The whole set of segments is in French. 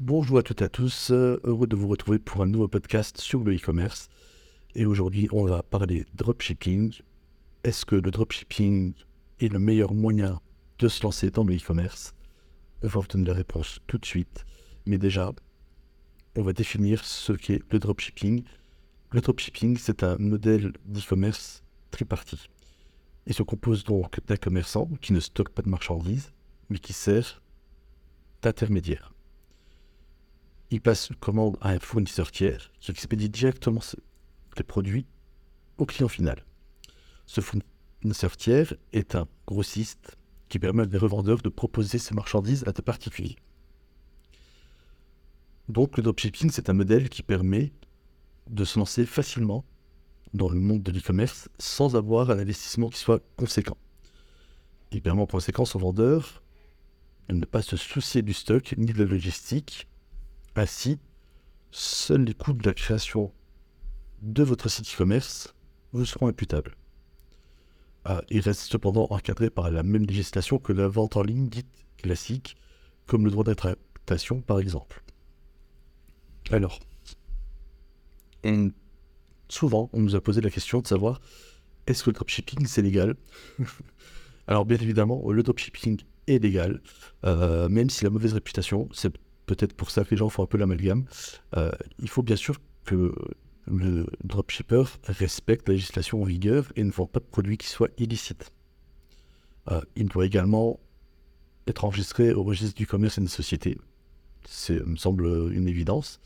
Bonjour à toutes et à tous, euh, heureux de vous retrouver pour un nouveau podcast sur le e-commerce. Et aujourd'hui, on va parler dropshipping. Est-ce que le dropshipping est le meilleur moyen de se lancer dans le e-commerce? On va vous donner la réponse tout de suite. Mais déjà, on va définir ce qu'est le dropshipping. Le dropshipping, c'est un modèle d'e-commerce tripartite. Il se compose donc d'un commerçant qui ne stocke pas de marchandises, mais qui sert d'intermédiaire. Il passe une commande à un fournisseur tiers qui expédie directement les produits au client final. Ce fournisseur tiers est un grossiste qui permet à des revendeurs de proposer ses marchandises à des particuliers. Donc le dropshipping, c'est un modèle qui permet de se lancer facilement dans le monde de l'e-commerce sans avoir un investissement qui soit conséquent. Il permet en conséquence aux vendeurs de ne pas se soucier du stock ni de la logistique. Ainsi, seuls les coûts de la création de votre site e-commerce vous seront imputables. Ah, il reste cependant encadré par la même législation que la vente en ligne dite classique, comme le droit d'interprétation par exemple. Alors, souvent, on nous a posé la question de savoir est-ce que le dropshipping c'est légal? Alors, bien évidemment, le dropshipping est légal, euh, même si la mauvaise réputation, c'est peut-être pour ça que les gens font un peu l'amalgame. Euh, il faut bien sûr que le dropshipper respecte la législation en vigueur et ne vend pas de produits qui soient illicites. Euh, il doit également être enregistré au registre du commerce et des sociétés. C'est, me semble, une évidence.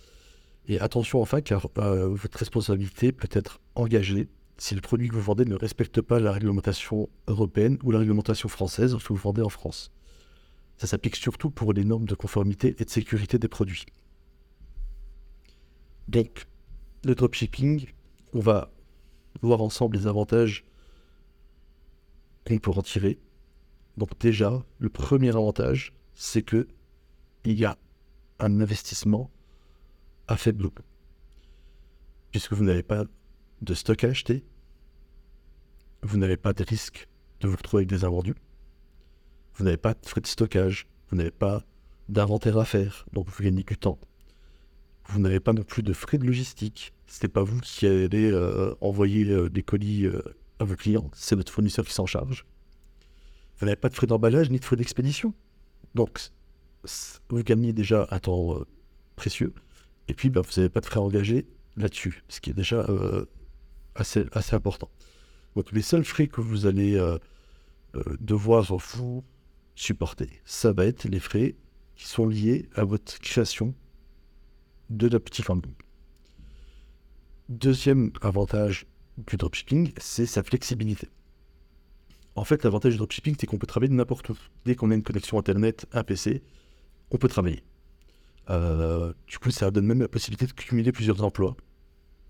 Et attention enfin, car euh, votre responsabilité peut être engagée si le produit que vous vendez ne respecte pas la réglementation européenne ou la réglementation française que vous vendez en France. Ça s'applique surtout pour les normes de conformité et de sécurité des produits. Donc, le dropshipping, on va voir ensemble les avantages qu'on peut en tirer. Donc déjà, le premier avantage, c'est que il y a un investissement à faible coût. Puisque vous n'avez pas de stock à acheter, vous n'avez pas de risque de vous retrouver avec des invendus, vous n'avez pas de frais de stockage, vous n'avez pas d'inventaire à faire, donc vous gagnez du temps. Vous n'avez pas non plus de frais de logistique. Ce n'est pas vous qui allez euh, envoyer euh, des colis euh, à vos clients, c'est votre fournisseur qui s'en charge. Vous n'avez pas de frais d'emballage ni de frais d'expédition. Donc, vous gagnez déjà un temps précieux. Et puis, bah, vous n'avez pas de frais engagés là-dessus, ce qui est déjà assez, assez important. Donc, les seuls frais que vous allez devoir vous supporter, ça va être les frais qui sont liés à votre création de la petite famille. Deuxième avantage du dropshipping, c'est sa flexibilité. En fait, l'avantage du dropshipping, c'est qu'on peut travailler n'importe où. Dès qu'on a une connexion Internet, un PC, on peut travailler. Euh, du coup, ça donne même la possibilité de cumuler plusieurs emplois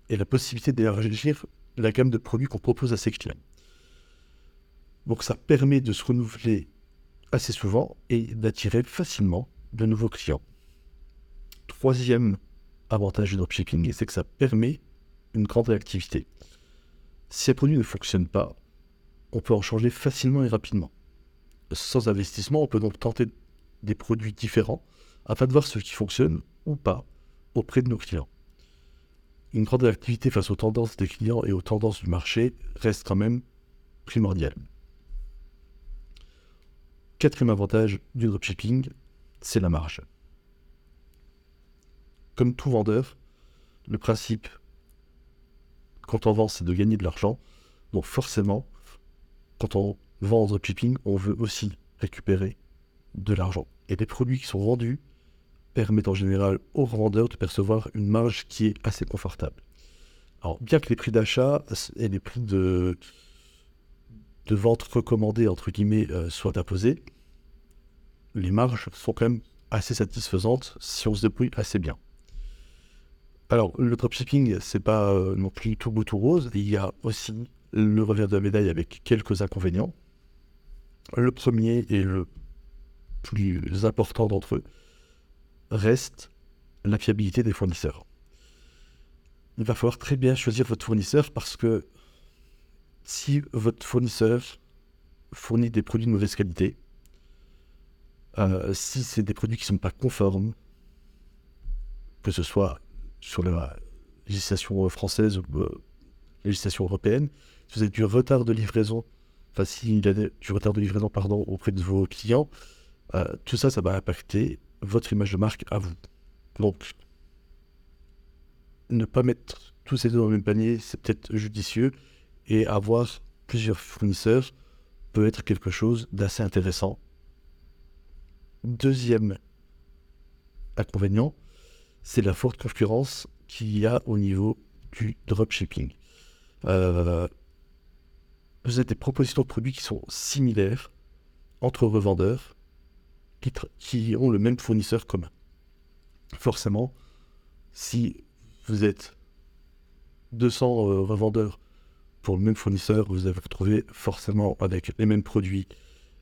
et la possibilité d'élargir la gamme de produits qu'on propose à ses clients. Donc ça permet de se renouveler assez souvent et d'attirer facilement de nouveaux clients. Troisième avantage du dropshipping, c'est que ça permet une grande réactivité. Si un produit ne fonctionne pas, on peut en changer facilement et rapidement. Sans investissement, on peut donc tenter des produits différents afin de voir ce qui fonctionne ou pas auprès de nos clients. Une grande activité face aux tendances des clients et aux tendances du marché reste quand même primordiale. Quatrième avantage du dropshipping, c'est la marge. Comme tout vendeur, le principe quand on vend, c'est de gagner de l'argent. Donc forcément, quand on vend en dropshipping, on veut aussi récupérer de l'argent. Et les produits qui sont vendus permettent en général aux revendeurs de percevoir une marge qui est assez confortable. Alors, bien que les prix d'achat et les prix de, de vente recommandés, entre guillemets, euh, soient imposés, les marges sont quand même assez satisfaisantes si on se débrouille assez bien. Alors, le dropshipping, c'est pas euh, non plus tout beau tout rose. Il y a aussi le revers de la médaille avec quelques inconvénients. Le premier et le plus important d'entre eux, reste la fiabilité des fournisseurs. Il va falloir très bien choisir votre fournisseur parce que si votre fournisseur fournit des produits de mauvaise qualité, euh, si c'est des produits qui ne sont pas conformes, que ce soit sur la législation française ou la législation européenne, si vous avez du retard de livraison, enfin s'il y a du retard de livraison pardon, auprès de vos clients, tout ça, ça va impacter votre image de marque à vous. Donc, ne pas mettre tous ces deux dans le même panier, c'est peut-être judicieux. Et avoir plusieurs fournisseurs peut être quelque chose d'assez intéressant. Deuxième inconvénient, c'est la forte concurrence qu'il y a au niveau du dropshipping. Euh, vous avez des propositions de produits qui sont similaires entre revendeurs qui, qui ont le même fournisseur commun. Forcément, si vous êtes 200 euh, revendeurs pour le même fournisseur, vous allez retrouver forcément avec les mêmes produits,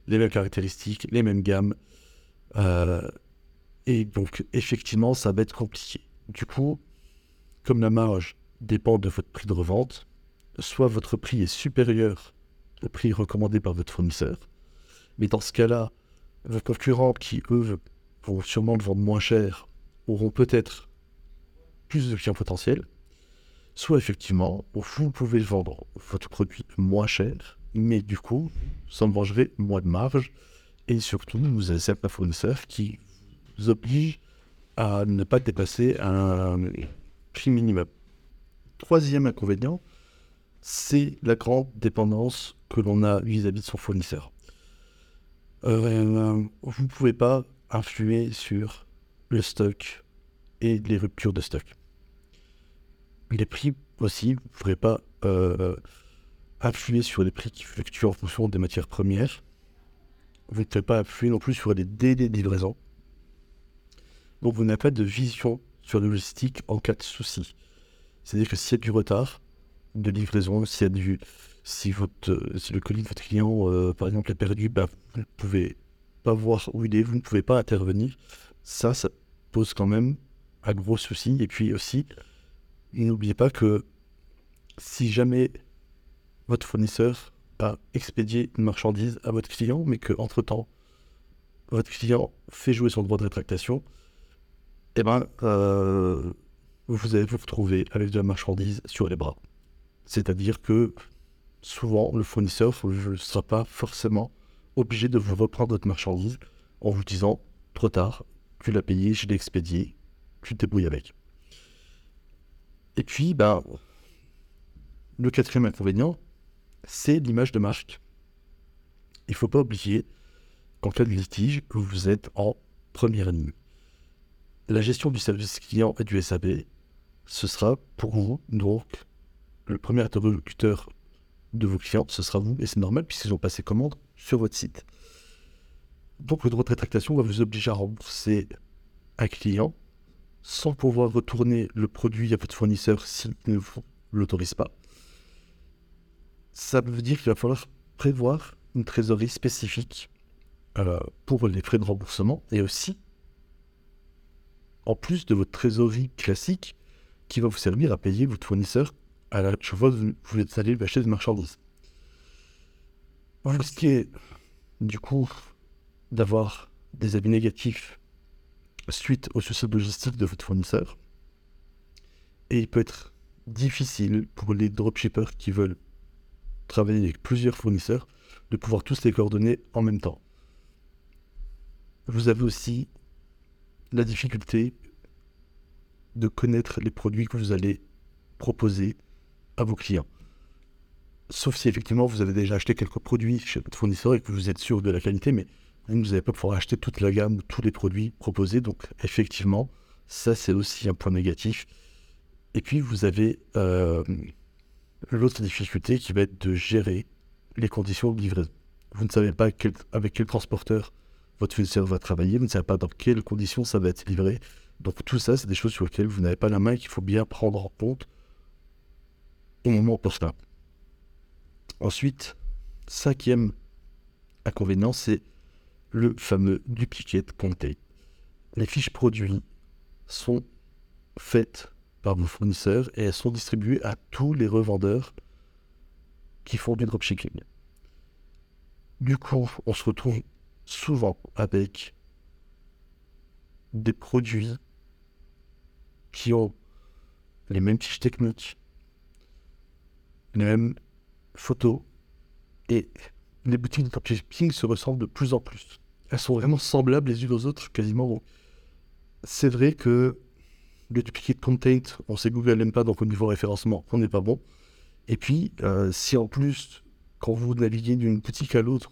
les mêmes caractéristiques, les mêmes gammes. Euh, et donc, effectivement, ça va être compliqué. Du coup, comme la marge dépend de votre prix de revente, soit votre prix est supérieur au prix recommandé par votre fournisseur, mais dans ce cas-là, vos concurrents qui, eux, vont sûrement le vendre moins cher, auront peut-être plus de clients potentiels, soit effectivement, vous pouvez vendre votre produit moins cher, mais du coup, ça vengerez moins de marge, et surtout, vous avez certains fournisseurs qui vous obligent à ne pas dépasser un prix minimum. Troisième inconvénient, c'est la grande dépendance que l'on a vis-à-vis de son fournisseur. Euh, vous ne pouvez pas influer sur le stock et les ruptures de stock les prix aussi, vous ne pourrez pas euh, influer sur les prix qui fluctuent en fonction des matières premières. Vous ne pouvez pas influer non plus sur les délais de livraison. Donc vous n'avez pas de vision sur le logistique en cas de souci. C'est-à-dire que s'il y a du retard de livraison, s'il y a du, si, le colis de votre client, euh, par exemple, est perdu, bah, vous ne pouvez pas voir où il est, vous ne pouvez pas intervenir. Ça, ça pose quand même un gros souci. Et puis aussi, n'oubliez pas que si jamais votre fournisseur a expédié une marchandise à votre client, mais qu'entre-temps, votre client fait jouer son droit de rétractation, eh ben, euh, vous allez vous retrouver avec de la marchandise sur les bras. C'est-à-dire que souvent, le fournisseur ne sera pas forcément obligé de vous reprendre votre marchandise en vous disant trop tard, tu l'as payé, je l'ai expédié, tu te débrouilles avec. Puis, ben, le quatrième inconvénient, c'est l'image de marque. Il ne faut pas oublier qu'en cas de litige, vous êtes en première ligne. La gestion du service client et du SAB, ce sera pour vous, donc, le premier interlocuteur de vos clients, ce sera vous, et c'est normal puisqu'ils ont passé commande sur votre site. Donc, le droit de rétractation va vous obliger à rembourser un client sans pouvoir retourner le produit à votre fournisseur s'il ne vous l'autorise pas. Ça veut dire qu'il va falloir prévoir une trésorerie spécifique euh, pour les frais de remboursement et aussi, en plus de votre trésorerie classique, qui va vous servir à payer votre fournisseur à la fois vous, vous allez lui acheter des marchandises. Vous risquez du coup d'avoir des avis négatifs suite au souci logistique de votre fournisseur. Et il peut être difficile pour les dropshippers qui veulent travailler avec plusieurs fournisseurs de pouvoir tous les coordonner en même temps. Vous avez aussi la difficulté de connaître les produits que vous allez proposer à vos clients. Sauf si effectivement vous avez déjà acheté quelques produits chez votre fournisseur et que vous êtes sûr de la qualité, mais vous n'allez pas pouvoir acheter toute la gamme, tous les produits proposés. Donc effectivement, ça c'est aussi un point négatif. Et puis vous avez euh, l'autre difficulté qui va être de gérer les conditions de livraison. Vous ne savez pas avec quel transporteur votre fournisseur va travailler, vous ne savez pas dans quelles conditions ça va être livré. Donc tout ça, c'est des choses sur lesquelles vous n'avez pas la main et qu'il faut bien prendre en compte au moment opportun. Ensuite, cinquième inconvénient, c'est le fameux duplicate content. Les fiches produits sont faites par vos fournisseurs et elles sont distribuées à tous les revendeurs qui font du dropshipping. Du coup, on se retrouve souvent avec des produits qui ont les mêmes fiches techniques, les mêmes photos, et les boutiques de dropshipping se ressemblent de plus en plus. Elles sont vraiment semblables les unes aux autres, quasiment. C'est vrai que le duplicate content, on sait que Google n'aime pas, donc au niveau référencement, on n'est pas bon. Et puis, euh, si en plus, quand vous naviguez d'une boutique à l'autre,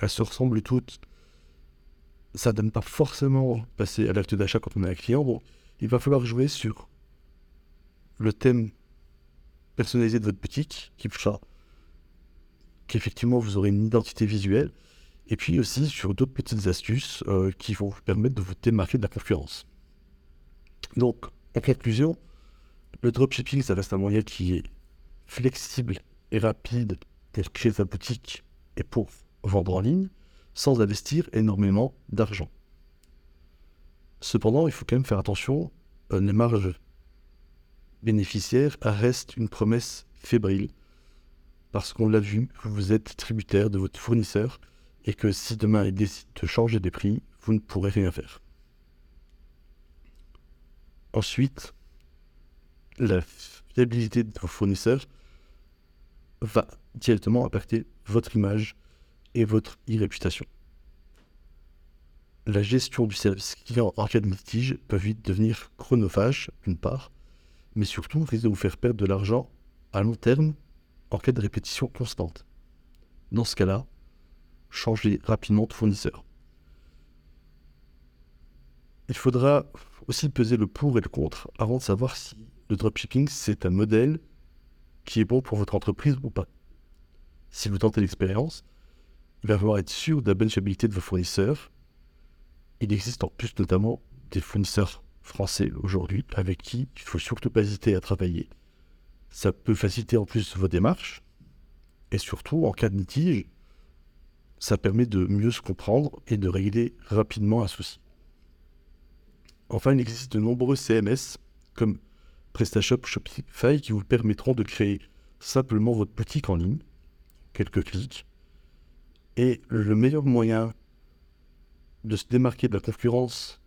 elles se ressemblent toutes, ça ne donne pas forcément passer à l'acte d'achat quand on est un client. Bon, il va falloir jouer sur le thème personnalisé de votre boutique, qui fera qu'effectivement vous aurez une identité visuelle, et puis aussi sur d'autres petites astuces euh, qui vont vous permettre de vous démarquer de la concurrence. Donc, en conclusion, le dropshipping, ça reste un moyen qui est flexible et rapide pour créer sa boutique et pour vendre en ligne, sans investir énormément d'argent. Cependant, il faut quand même faire attention, euh, les marges bénéficiaires restent une promesse fébrile, parce qu'on l'a vu, vous êtes tributaire de votre fournisseur, et que si demain il décide de changer des prix, vous ne pourrez rien faire. Ensuite, la fiabilité de vos fournisseurs va directement impacter votre image et votre e-réputation. La gestion du service client en cas de litige peut vite devenir chronophage, d'une part, mais surtout risque de vous faire perdre de l'argent à long terme en cas de répétition constante. Dans ce cas-là, changez rapidement de fournisseur. Il faudra aussi peser le pour et le contre avant de savoir si le dropshipping c'est un modèle qui est bon pour votre entreprise ou pas. Si vous tentez l'expérience, il va falloir être sûr de la bonne fiabilité de vos fournisseurs. Il existe en plus notamment des fournisseurs français aujourd'hui avec qui il ne faut surtout pas hésiter à travailler. Ça peut faciliter en plus vos démarches et surtout en cas de litige, ça permet de mieux se comprendre et de régler rapidement un souci. Enfin, il existe de nombreux CMS comme PrestaShop, Shopify qui vous permettront de créer simplement votre boutique en ligne, quelques clics. Et le meilleur moyen de se démarquer de la concurrence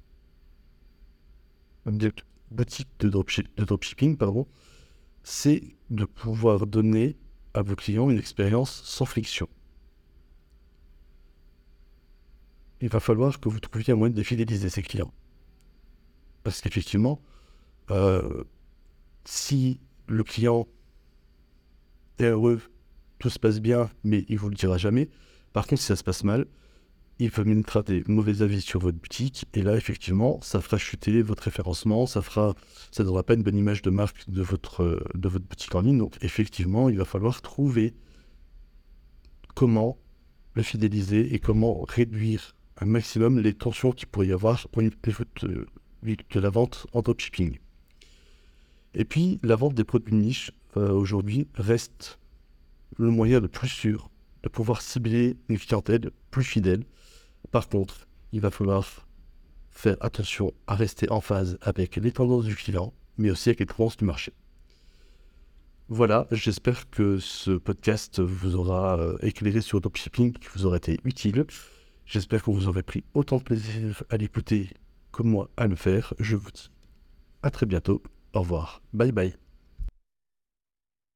des boutiques de, de dropshipping, c'est de pouvoir donner à vos clients une expérience sans friction. Il va falloir que vous trouviez un moyen de fidéliser ces clients. Parce qu'effectivement, euh, si le client est heureux, tout se passe bien, mais il ne vous le dira jamais. Par contre, si ça se passe mal, il peut mettre des mauvais avis sur votre boutique. Et là, effectivement, ça fera chuter votre référencement, ça fera, ça ne donnera pas une bonne image de marque de votre, de votre boutique en ligne. Donc, effectivement, il va falloir trouver comment le fidéliser et comment réduire maximum les tensions qu'il pourrait y avoir pour une, de la vente en dropshipping. Et puis, la vente des produits niche euh, aujourd'hui reste le moyen le plus sûr de pouvoir cibler une clientèle plus fidèle. Par contre, il va falloir faire attention à rester en phase avec les tendances du client, mais aussi avec les tendances du marché. Voilà, j'espère que ce podcast vous aura euh, éclairé sur le dropshipping, qui vous aura été utile. J'espère que vous aurez pris autant de plaisir à l'écouter comme moi à le faire. Je vous dis à très bientôt. Au revoir. Bye bye.